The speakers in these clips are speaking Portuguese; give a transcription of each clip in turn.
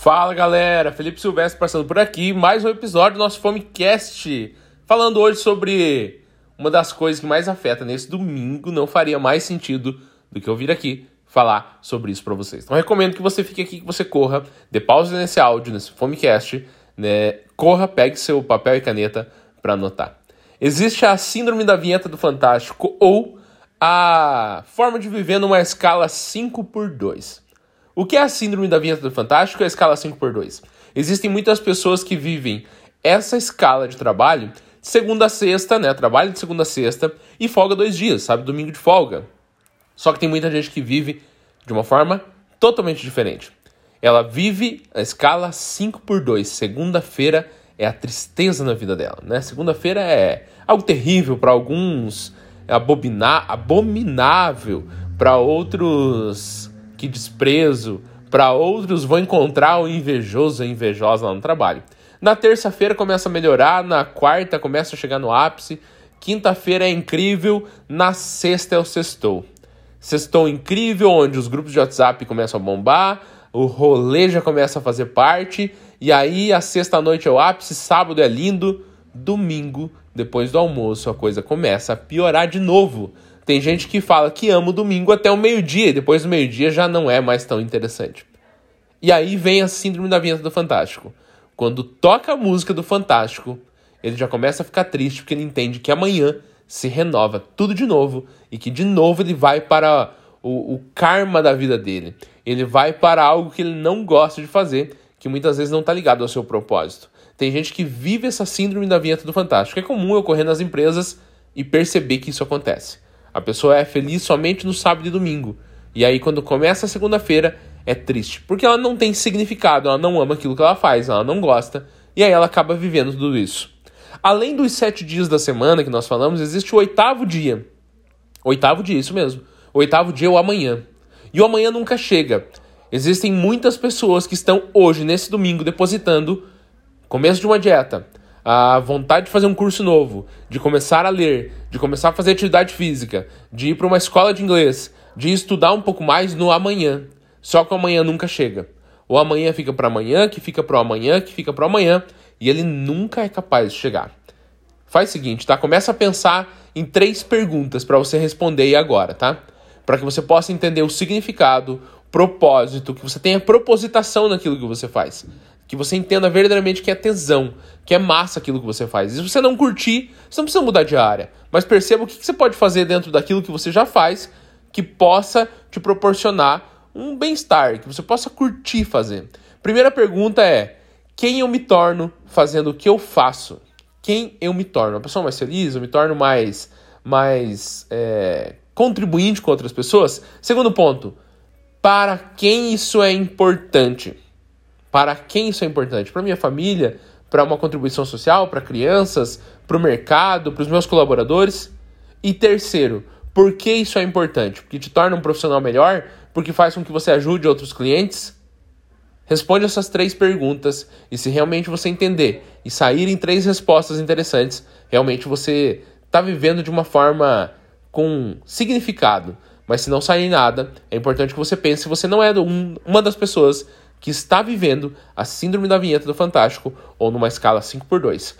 Fala galera, Felipe Silvestre passando por aqui, mais um episódio do nosso Fomecast, falando hoje sobre uma das coisas que mais afeta nesse domingo, não faria mais sentido do que eu vir aqui falar sobre isso para vocês. Então recomendo que você fique aqui, que você corra, dê pausa nesse áudio, nesse Fomecast, né? corra, pegue seu papel e caneta para anotar. Existe a síndrome da vinheta do Fantástico ou a forma de viver numa escala 5 por 2 o que é a síndrome da vinheta do Fantástico e a escala 5x2? Existem muitas pessoas que vivem essa escala de trabalho segunda a sexta, né? Trabalho de segunda a sexta e folga dois dias, sabe? Domingo de folga. Só que tem muita gente que vive de uma forma totalmente diferente. Ela vive a escala 5 por 2. Segunda-feira é a tristeza na vida dela, né? Segunda-feira é algo terrível para alguns, é abominável para outros que desprezo, para outros vou encontrar o invejoso e invejosa lá no trabalho. Na terça-feira começa a melhorar, na quarta começa a chegar no ápice, quinta-feira é incrível, na sexta é o sextou. Sextou incrível, onde os grupos de WhatsApp começam a bombar, o rolê já começa a fazer parte, e aí a sexta-noite é o ápice, sábado é lindo, domingo, depois do almoço, a coisa começa a piorar de novo. Tem gente que fala que ama o domingo até o meio-dia, depois do meio-dia já não é mais tão interessante. E aí vem a síndrome da vinheta do Fantástico. Quando toca a música do Fantástico, ele já começa a ficar triste porque ele entende que amanhã se renova tudo de novo e que de novo ele vai para o, o karma da vida dele. Ele vai para algo que ele não gosta de fazer, que muitas vezes não está ligado ao seu propósito. Tem gente que vive essa síndrome da vinheta do Fantástico. É comum ocorrer nas empresas e perceber que isso acontece. A pessoa é feliz somente no sábado e domingo. E aí, quando começa a segunda-feira, é triste. Porque ela não tem significado, ela não ama aquilo que ela faz, ela não gosta. E aí ela acaba vivendo tudo isso. Além dos sete dias da semana que nós falamos, existe o oitavo dia. Oitavo dia, isso mesmo. Oitavo dia é o amanhã. E o amanhã nunca chega. Existem muitas pessoas que estão hoje, nesse domingo, depositando começo de uma dieta, a vontade de fazer um curso novo, de começar a ler, de começar a fazer atividade física, de ir para uma escola de inglês, de estudar um pouco mais no amanhã. Só que o amanhã nunca chega. O amanhã fica para amanhã, que fica para o amanhã, que fica para amanhã, e ele nunca é capaz de chegar. Faz o seguinte, tá? Começa a pensar em três perguntas para você responder aí agora, tá? Para que você possa entender o significado, propósito, que você tenha propositação naquilo que você faz que você entenda verdadeiramente que é tesão, que é massa aquilo que você faz. E se você não curtir, você não precisa mudar de área, mas perceba o que você pode fazer dentro daquilo que você já faz que possa te proporcionar um bem-estar, que você possa curtir fazer. Primeira pergunta é: quem eu me torno fazendo o que eu faço? Quem eu me torno? Uma pessoa mais feliz? Eu me torno mais, mais é, contribuinte com outras pessoas? Segundo ponto: para quem isso é importante? Para quem isso é importante? Para minha família? Para uma contribuição social? Para crianças? Para o mercado? Para os meus colaboradores? E terceiro, por que isso é importante? Porque te torna um profissional melhor? Porque faz com que você ajude outros clientes? Responde essas três perguntas e se realmente você entender e sair em três respostas interessantes, realmente você está vivendo de uma forma com significado. Mas se não sair nada, é importante que você pense se você não é um, uma das pessoas que está vivendo a síndrome da vinheta do Fantástico ou numa escala 5x2.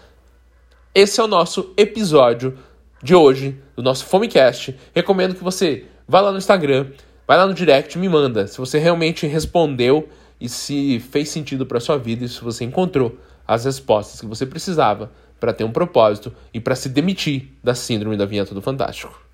Esse é o nosso episódio de hoje do nosso Fomecast. Recomendo que você vá lá no Instagram, vai lá no direct, me manda se você realmente respondeu e se fez sentido para sua vida e se você encontrou as respostas que você precisava para ter um propósito e para se demitir da síndrome da vinheta do Fantástico.